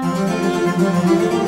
Música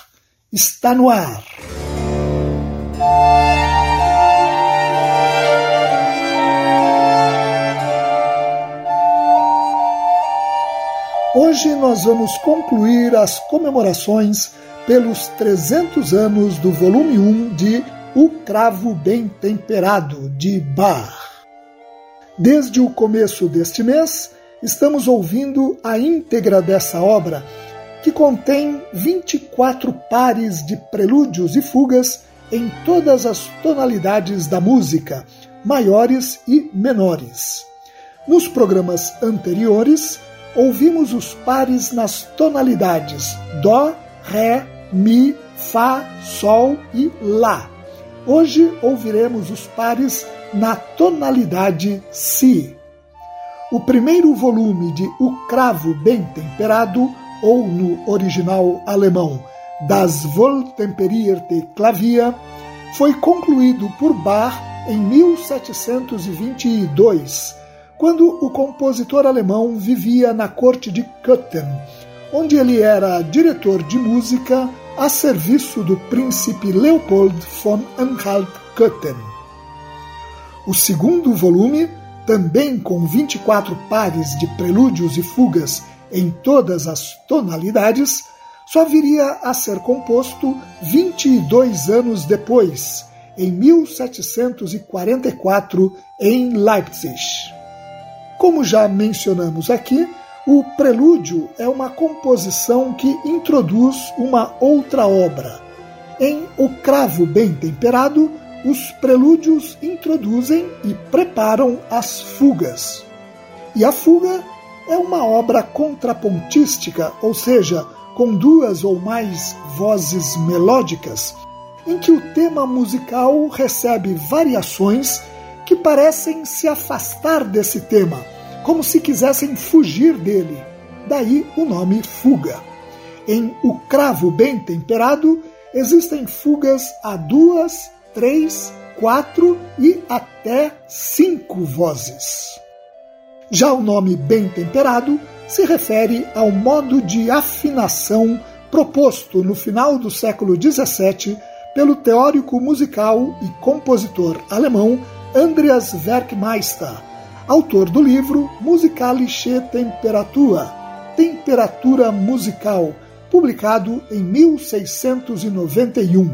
está no ar. Hoje nós vamos concluir as comemorações pelos 300 anos do volume 1 de O Cravo Bem Temperado, de Bach. Desde o começo deste mês, estamos ouvindo a íntegra dessa obra que contém 24 pares de prelúdios e fugas em todas as tonalidades da música, maiores e menores. Nos programas anteriores, ouvimos os pares nas tonalidades Dó, Ré, Mi, Fá, Sol e Lá. Hoje ouviremos os pares na tonalidade Si. O primeiro volume de O Cravo Bem Temperado ou no original alemão Das Wohltemperierte Klavier, foi concluído por Bach em 1722, quando o compositor alemão vivia na corte de Köthen, onde ele era diretor de música a serviço do príncipe Leopold von Anhalt-Köthen. O segundo volume, também com 24 pares de prelúdios e fugas em todas as tonalidades, só viria a ser composto 22 anos depois, em 1744, em Leipzig. Como já mencionamos aqui, o prelúdio é uma composição que introduz uma outra obra. Em O Cravo Bem Temperado, os prelúdios introduzem e preparam as fugas. E a fuga é uma obra contrapontística, ou seja, com duas ou mais vozes melódicas, em que o tema musical recebe variações que parecem se afastar desse tema, como se quisessem fugir dele. Daí o nome fuga. Em O Cravo Bem Temperado existem fugas a duas, três, quatro e até cinco vozes. Já o nome bem temperado se refere ao modo de afinação proposto no final do século XVII pelo teórico musical e compositor alemão Andreas Werkmeister, autor do livro Musikalische Temperatur, Temperatura Musical, publicado em 1691.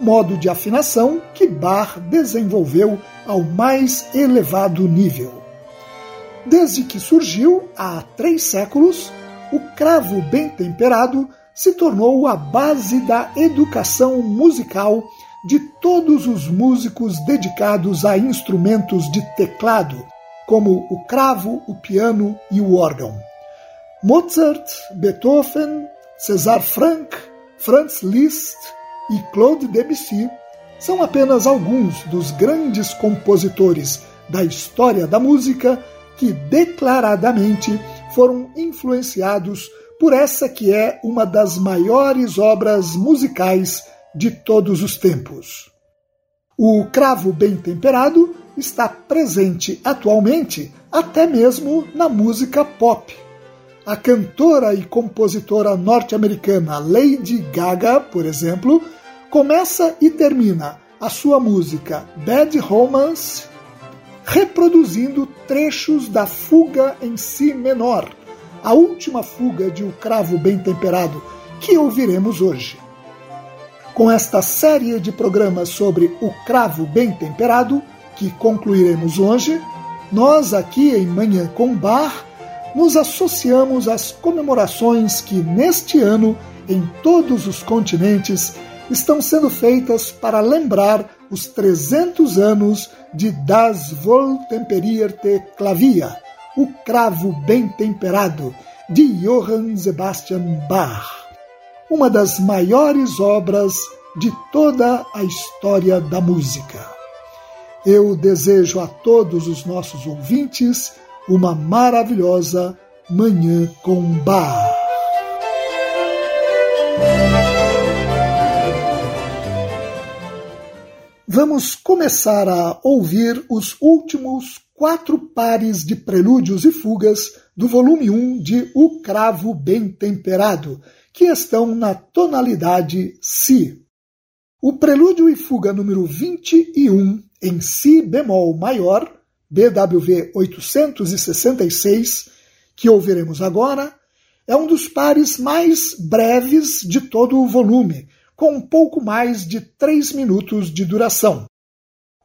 Modo de afinação que Bach desenvolveu ao mais elevado nível. Desde que surgiu, há três séculos, o cravo bem temperado se tornou a base da educação musical de todos os músicos dedicados a instrumentos de teclado, como o cravo, o piano e o órgão. Mozart, Beethoven, César Franck, Franz Liszt e Claude Debussy são apenas alguns dos grandes compositores da história da música que declaradamente foram influenciados por essa que é uma das maiores obras musicais de todos os tempos. O cravo bem temperado está presente atualmente até mesmo na música pop. A cantora e compositora norte-americana Lady Gaga, por exemplo, começa e termina a sua música Bad Romance reproduzindo trechos da fuga em si menor, a última fuga de O Cravo Bem Temperado, que ouviremos hoje. Com esta série de programas sobre o cravo bem temperado, que concluiremos hoje, nós aqui em Manhã com Bar nos associamos às comemorações que neste ano, em todos os continentes, estão sendo feitas para lembrar os 300 anos de Das Wohltemperierte Klavier, o cravo bem temperado, de Johann Sebastian Bach, uma das maiores obras de toda a história da música. Eu desejo a todos os nossos ouvintes uma maravilhosa Manhã com Bach. Vamos começar a ouvir os últimos quatro pares de prelúdios e fugas do volume 1 de O Cravo Bem Temperado, que estão na tonalidade Si. O prelúdio e fuga número 21 em Si bemol maior, BWV 866, que ouviremos agora, é um dos pares mais breves de todo o volume, com um pouco mais de três minutos de duração.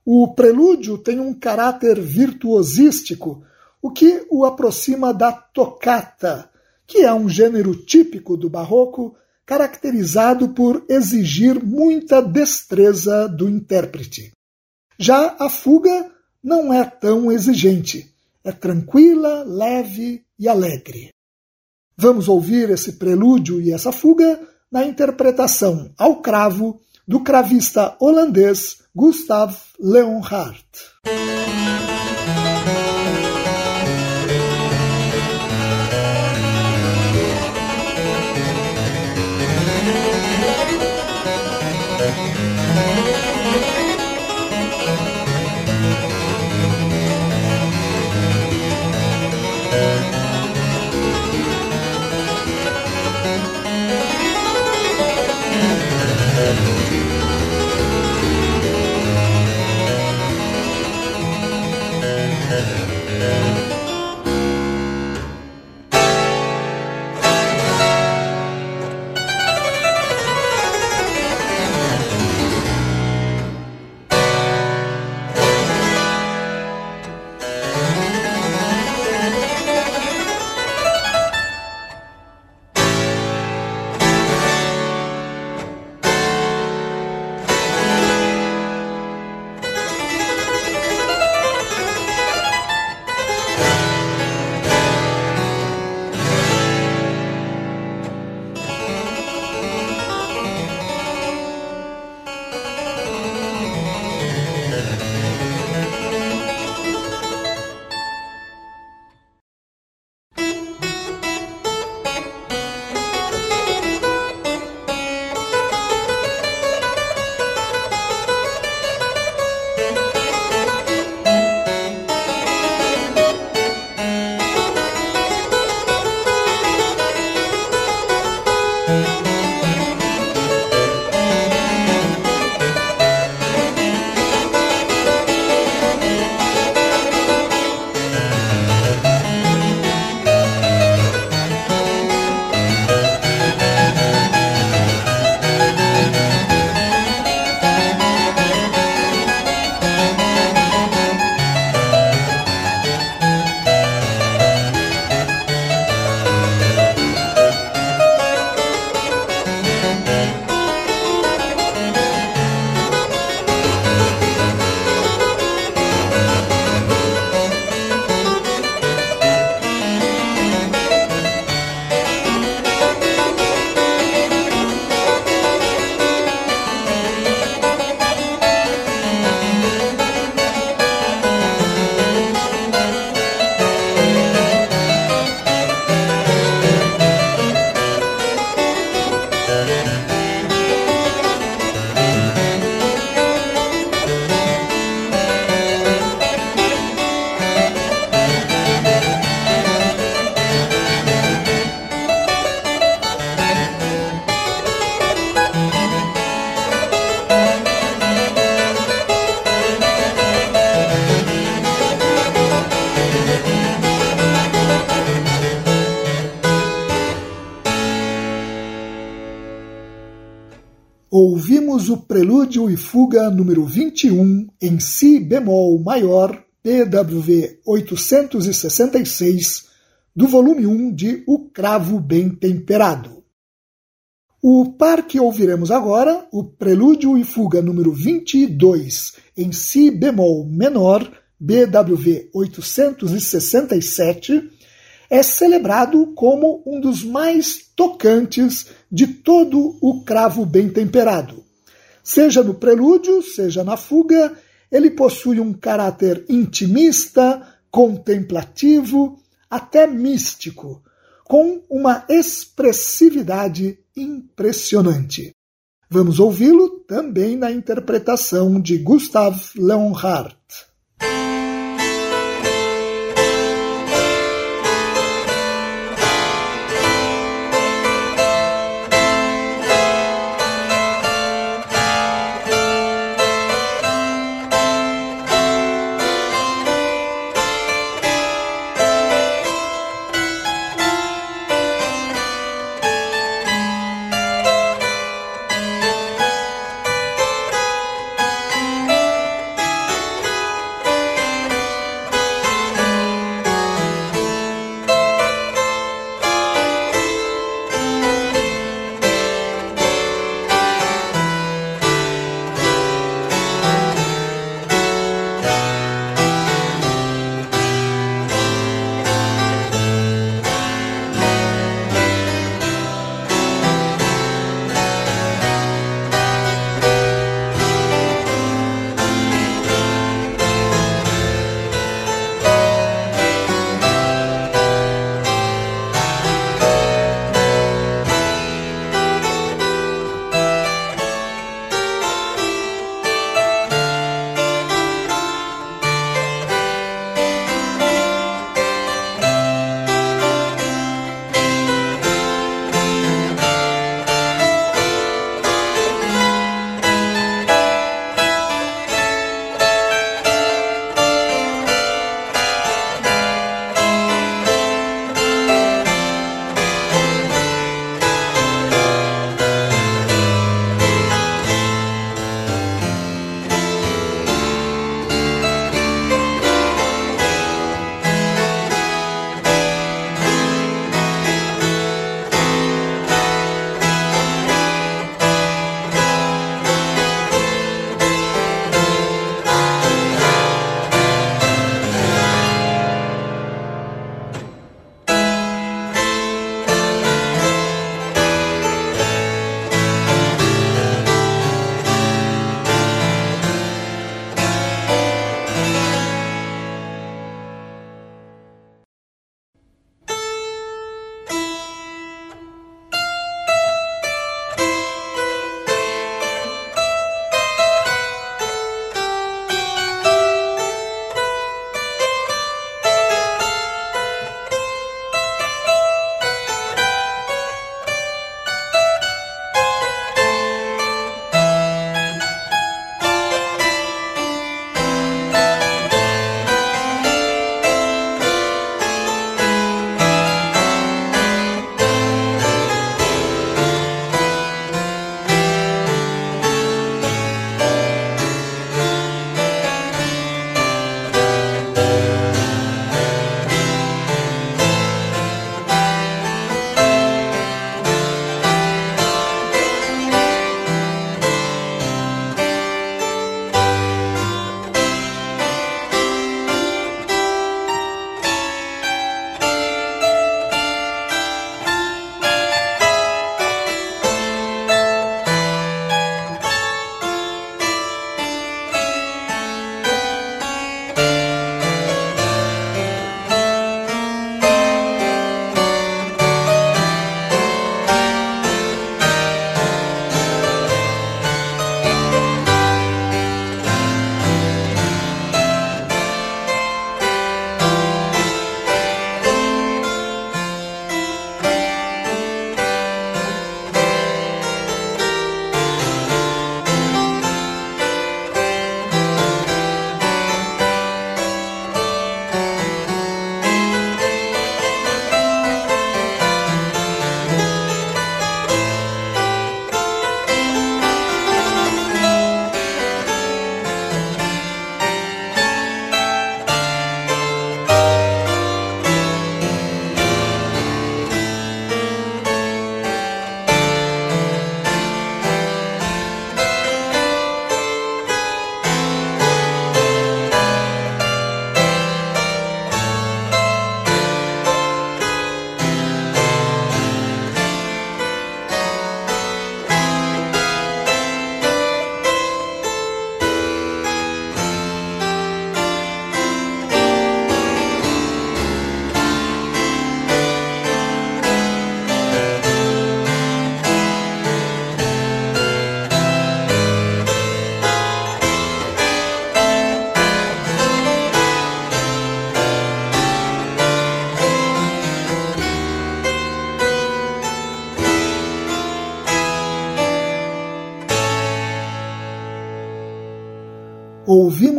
O prelúdio tem um caráter virtuosístico, o que o aproxima da toccata, que é um gênero típico do barroco, caracterizado por exigir muita destreza do intérprete. Já a fuga não é tão exigente, é tranquila, leve e alegre. Vamos ouvir esse prelúdio e essa fuga na interpretação ao cravo do cravista holandês Gustav Leonhardt. E Fuga número 21 em Si bemol maior, PWV 866, do volume 1 de O Cravo Bem Temperado. O par que ouviremos agora, o Prelúdio e Fuga número 22 em Si bemol menor, BWV 867, é celebrado como um dos mais tocantes de todo o cravo bem temperado. Seja no prelúdio, seja na fuga, ele possui um caráter intimista, contemplativo, até místico, com uma expressividade impressionante. Vamos ouvi-lo também na interpretação de Gustav Leonhardt.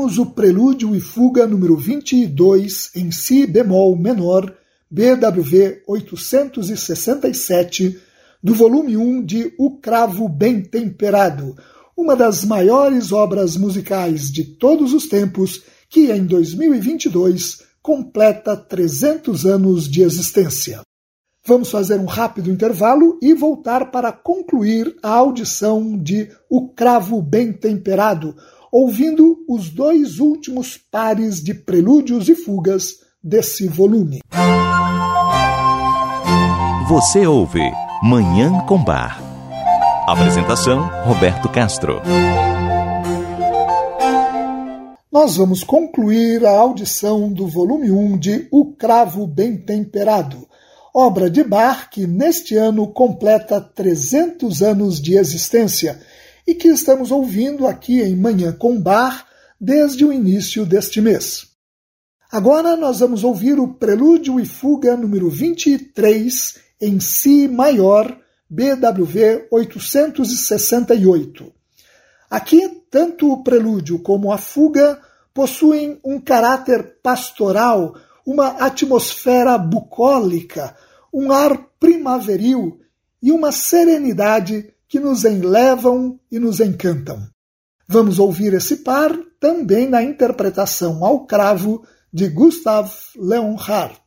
Ouvimos o Prelúdio e Fuga número 22 em Si bemol menor, BWV 867, do volume 1 de O Cravo Bem Temperado, uma das maiores obras musicais de todos os tempos, que em 2022 completa 300 anos de existência. Vamos fazer um rápido intervalo e voltar para concluir a audição de O Cravo Bem Temperado, ouvindo os dois últimos pares de prelúdios e fugas desse volume. Você ouve Manhã com Bar. Apresentação: Roberto Castro. Nós vamos concluir a audição do volume 1 de O Cravo Bem Temperado, obra de Bach que neste ano completa 300 anos de existência e que estamos ouvindo aqui em Manhã com Bar desde o início deste mês. Agora nós vamos ouvir o Prelúdio e Fuga número 23 em Si maior, BWV 868. Aqui, tanto o prelúdio como a fuga possuem um caráter pastoral, uma atmosfera bucólica, um ar primaveril e uma serenidade que nos enlevam e nos encantam. Vamos ouvir esse par também na interpretação ao cravo de Gustav Leonhardt.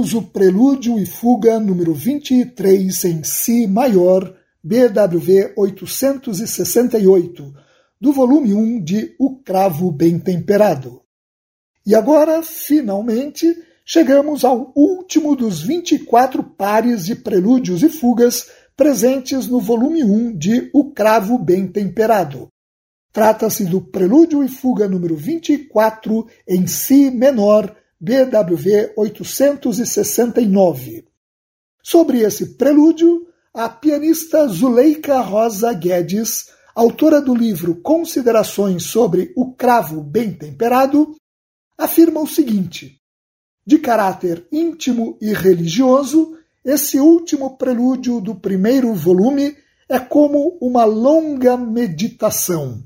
Ouvimos o Prelúdio e Fuga número 23 em Si maior, BWV 868, do volume 1 de O Cravo Bem Temperado. E agora, finalmente, chegamos ao último dos 24 pares de prelúdios e fugas presentes no volume 1 de O Cravo Bem Temperado. Trata-se do Prelúdio e Fuga número 24 em Si menor, BWV 869. Sobre esse prelúdio, a pianista Zuleika Rosa Guedes, autora do livro Considerações sobre o Cravo Bem Temperado, afirma o seguinte: de caráter íntimo e religioso, esse último prelúdio do primeiro volume é como uma longa meditação.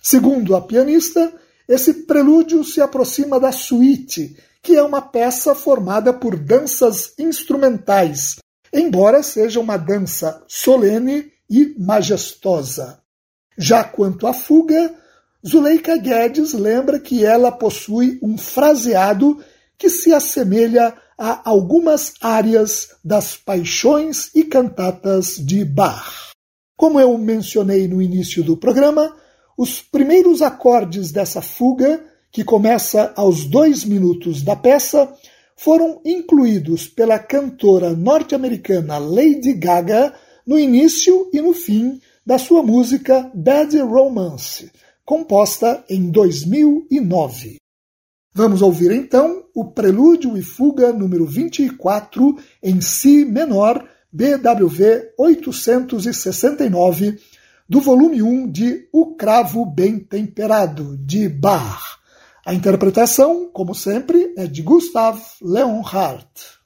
Segundo a pianista, esse prelúdio se aproxima da suíte, que é uma peça formada por danças instrumentais, embora seja uma dança solene e majestosa. Já quanto à fuga, Zuleika Guedes lembra que ela possui um fraseado que se assemelha a algumas áreas das paixões e cantatas de Bach. Como eu mencionei no início do programa, os primeiros acordes dessa fuga, que começa aos dois minutos da peça, foram incluídos pela cantora norte-americana Lady Gaga no início e no fim da sua música Bad Romance, composta em 2009. Vamos ouvir então o Prelúdio e Fuga número 24 em Si menor, BWV 869, do volume 1 de O Cravo Bem Temperado, de Bach. A interpretação, como sempre, é de Gustav Leonhardt.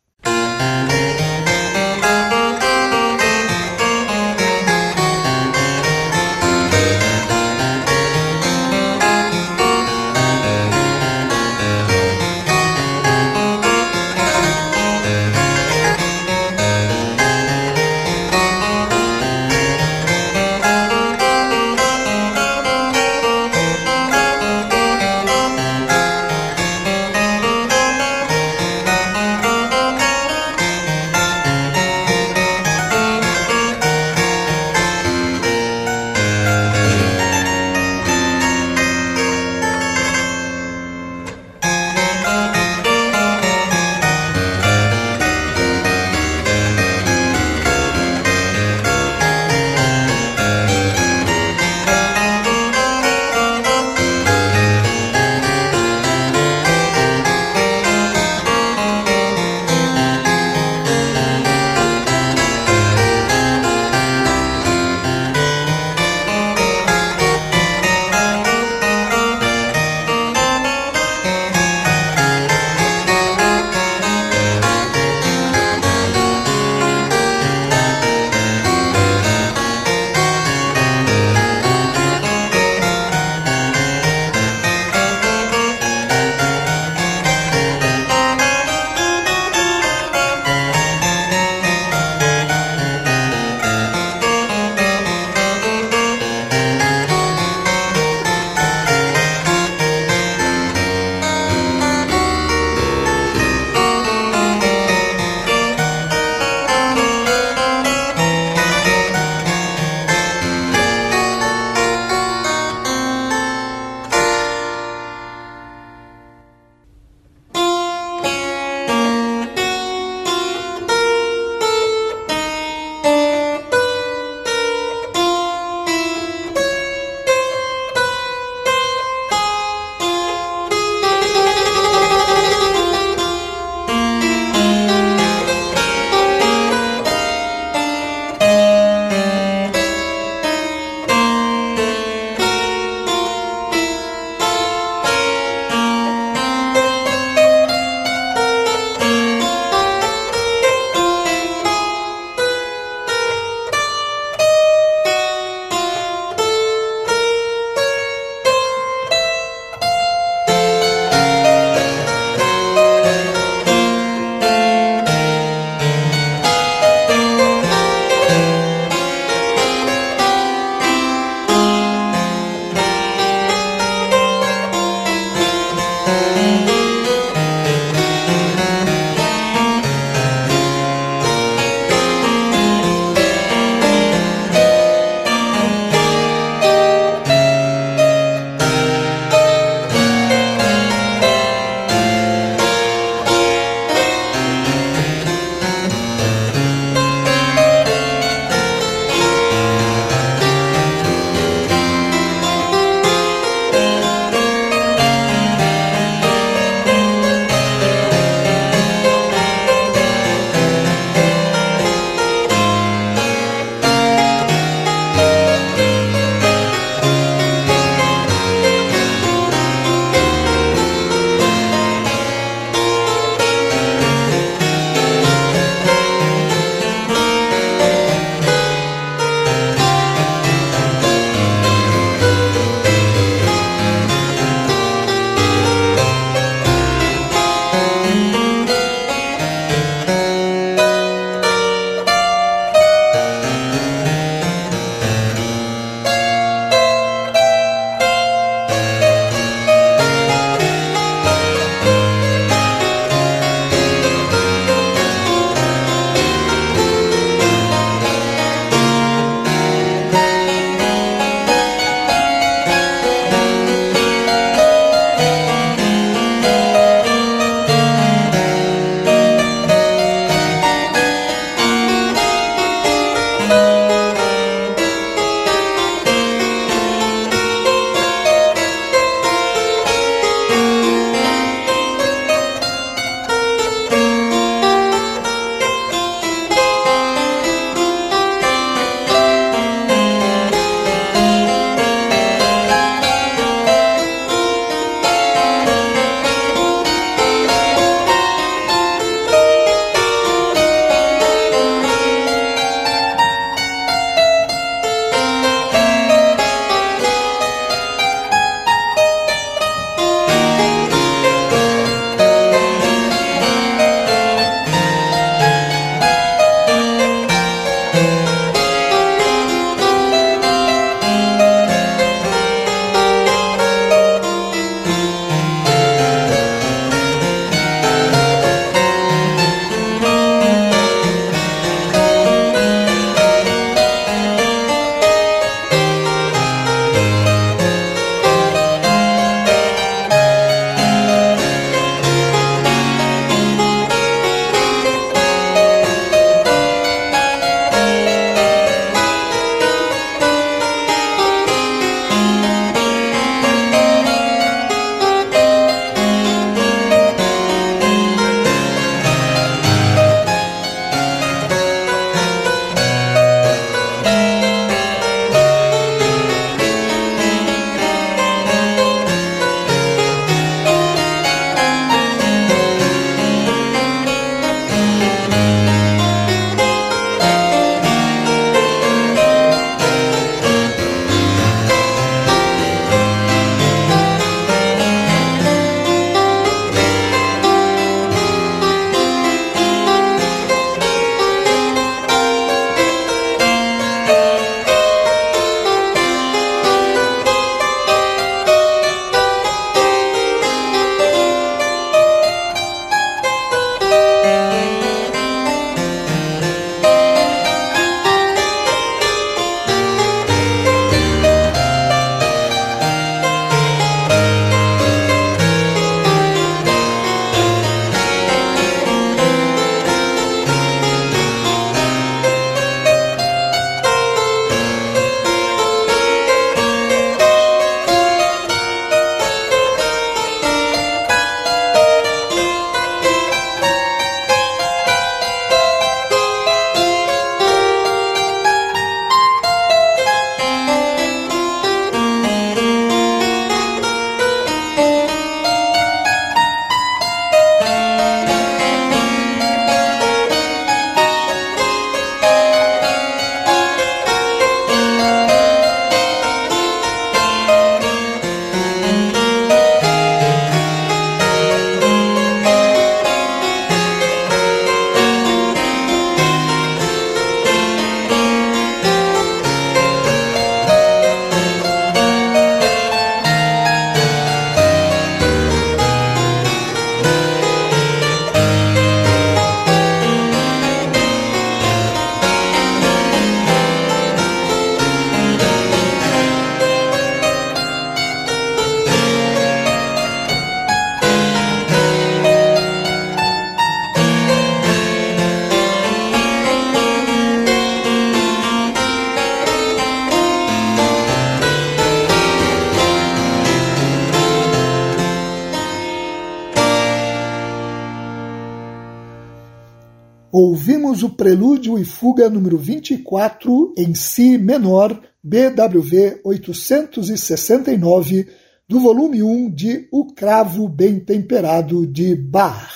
Ouvimos o prelúdio e fuga número 24 em Si menor, BWV 869, do volume 1 de O Cravo Bem Temperado de Bach.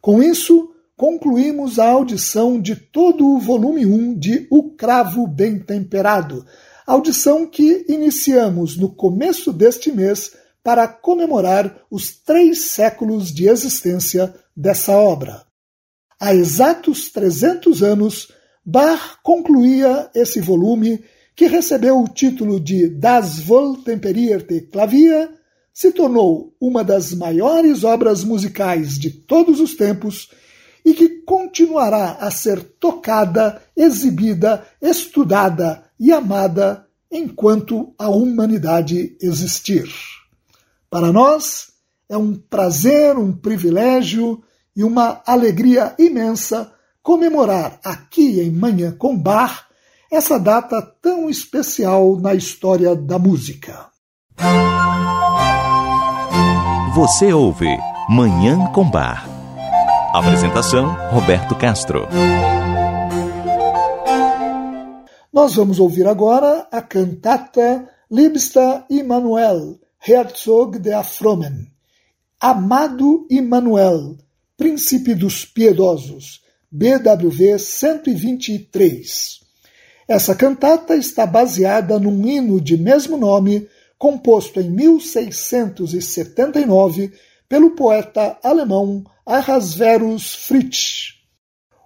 Com isso, concluímos a audição de todo o volume 1 de O Cravo Bem Temperado, audição que iniciamos no começo deste mês para comemorar os três séculos de existência dessa obra. Há exatos 300 anos, Bach concluía esse volume, que recebeu o título de Das Wohltemperierte Klavier, se tornou uma das maiores obras musicais de todos os tempos e que continuará a ser tocada, exibida, estudada e amada enquanto a humanidade existir. Para nós é um prazer, um privilégio e uma alegria imensa comemorar aqui em Manhã com Bar essa data tão especial na história da música. Você ouve Manhã com Bar. Apresentação Roberto Castro. Nós vamos ouvir agora a cantata Liebster Immanuel, Herzog de Afromen. Amado Immanuel, Príncipe dos Piedosos, BWV 123. Essa cantata está baseada num hino de mesmo nome, composto em 1679 pelo poeta alemão Ahasverus Fritsch.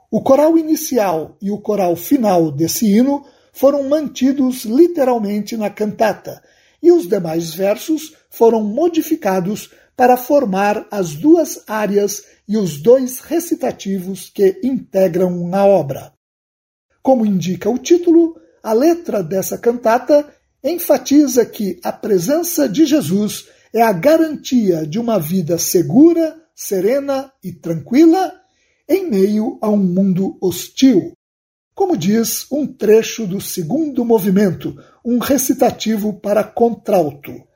O coral inicial e o coral final desse hino foram mantidos literalmente na cantata, e os demais versos foram modificados para formar as duas áreas e os dois recitativos que integram a obra. Como indica o título, a letra dessa cantata enfatiza que a presença de Jesus é a garantia de uma vida segura, serena e tranquila em meio a um mundo hostil. Como diz um trecho do segundo movimento, um recitativo para contralto.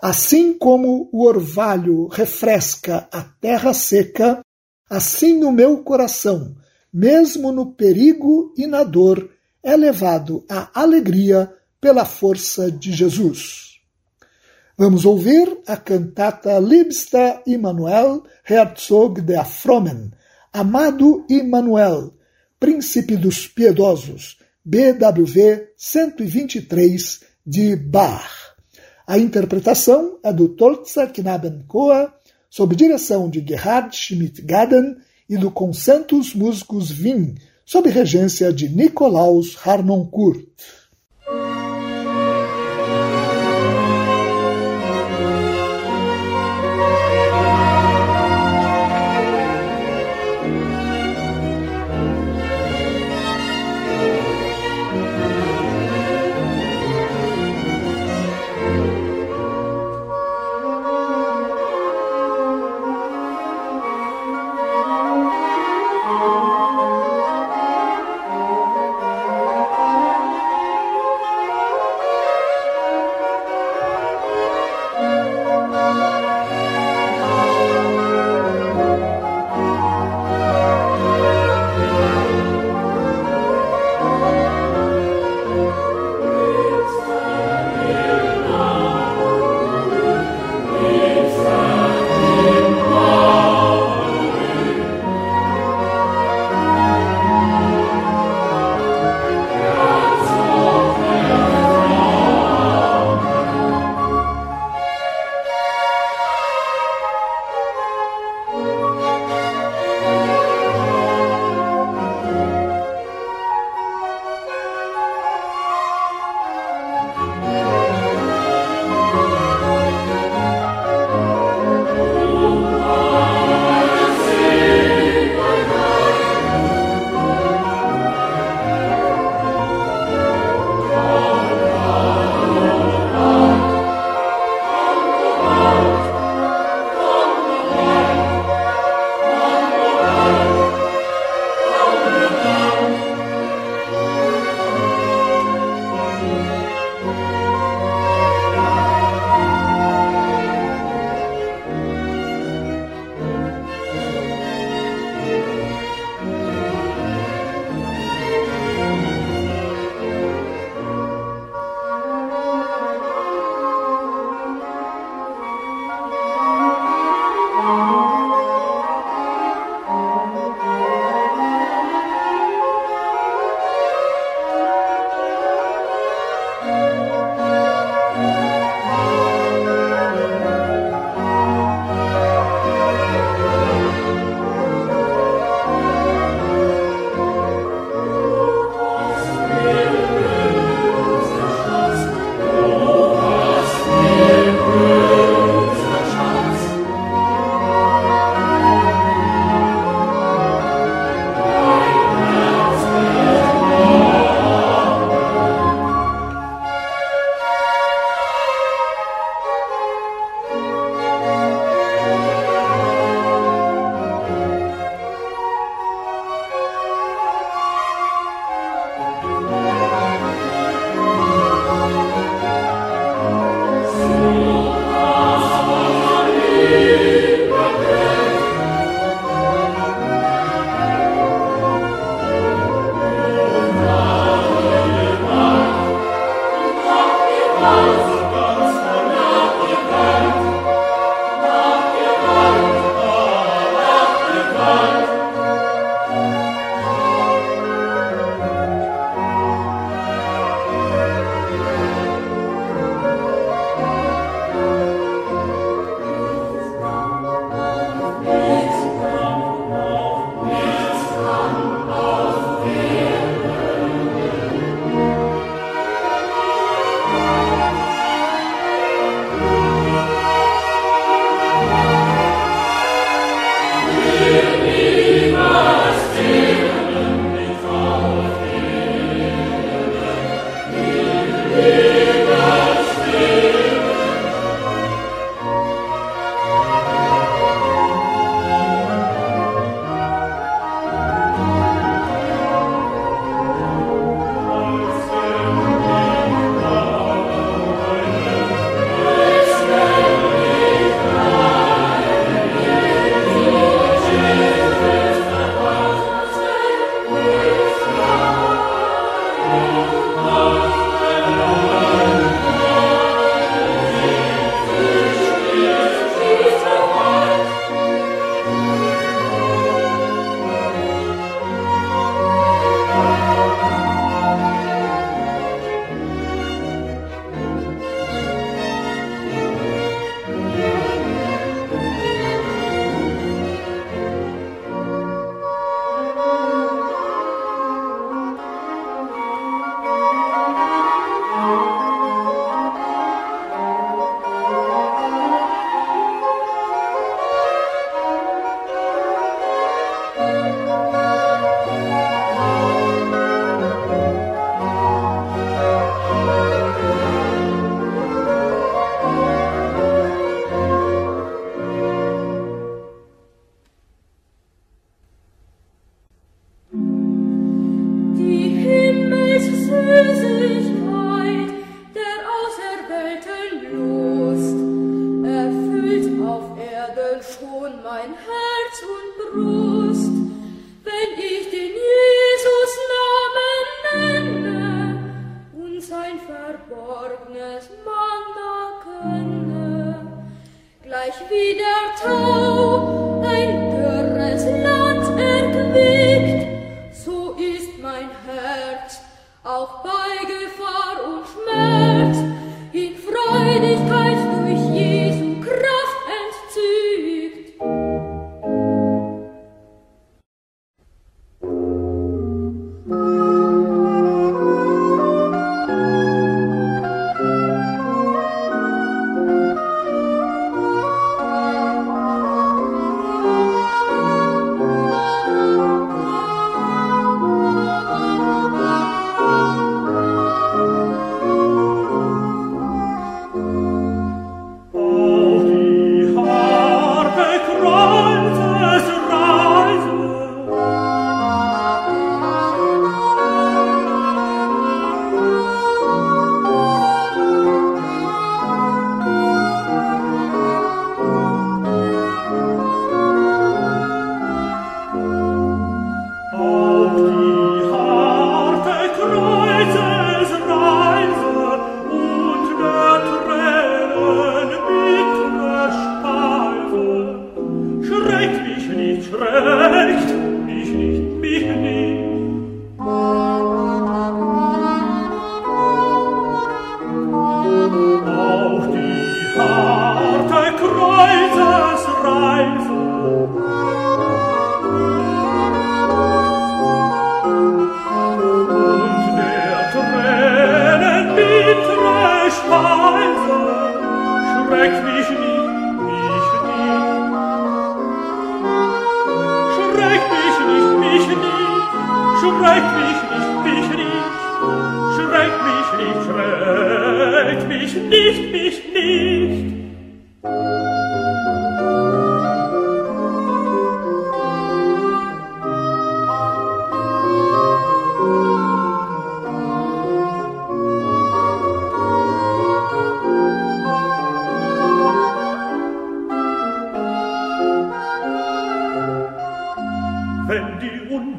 Assim como o orvalho refresca a terra seca, assim o meu coração, mesmo no perigo e na dor, é levado à alegria pela força de Jesus. Vamos ouvir a cantata Liebster Immanuel Herzog de Afromen, Amado Immanuel, Príncipe dos Piedosos, BWV 123 de Bach. A interpretação é do Tolza Knabenchor, sob direção de Gerhard Schmidt-Gaden e do Concentus Musicus Wien, sob regência de Nikolaus Harnoncourt.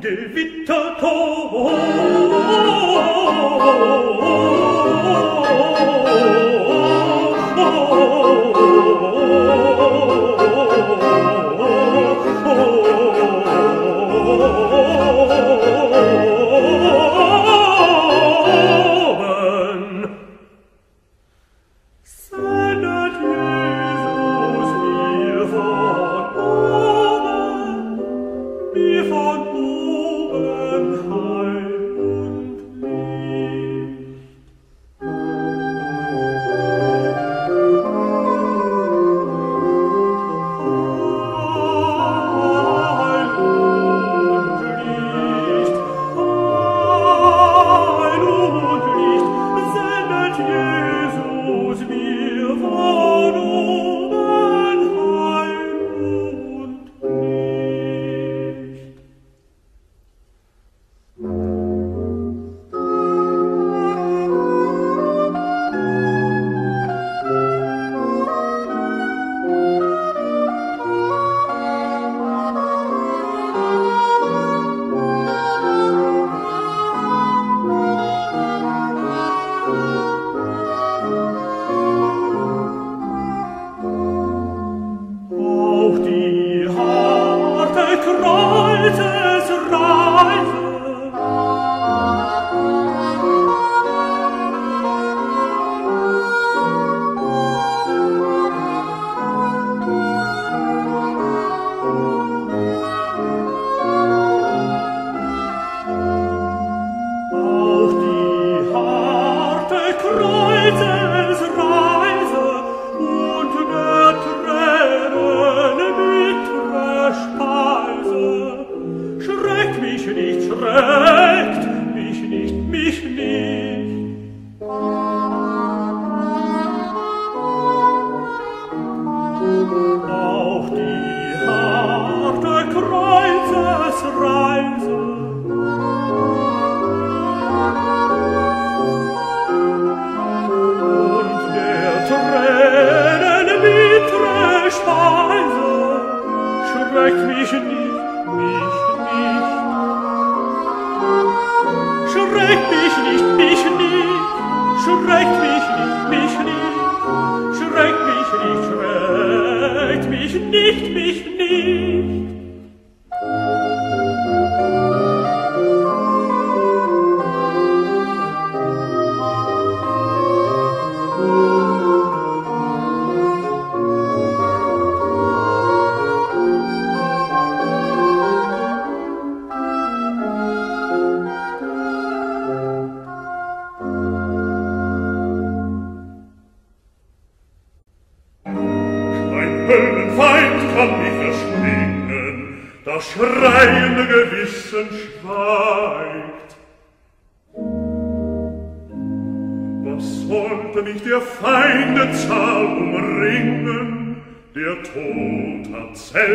il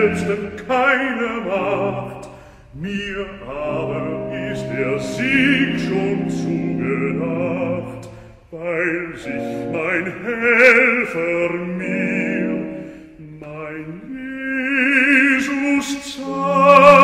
selbsten keine Macht, mir aber ist der Sieg schon zugedacht, weil sich mein Helfer mir, mein Jesus zeigt.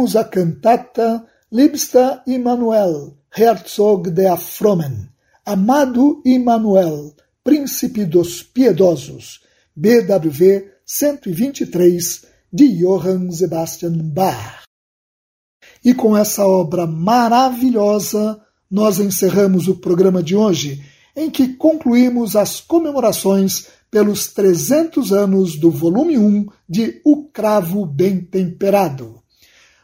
ouvimos a cantata Liebster Immanuel, Herzog de Afromen, Amado Immanuel, Príncipe dos Piedosos, BWV 123, de Johann Sebastian Bach. E com essa obra maravilhosa, nós encerramos o programa de hoje, em que concluímos as comemorações pelos 300 anos do volume 1 de O Cravo Bem Temperado.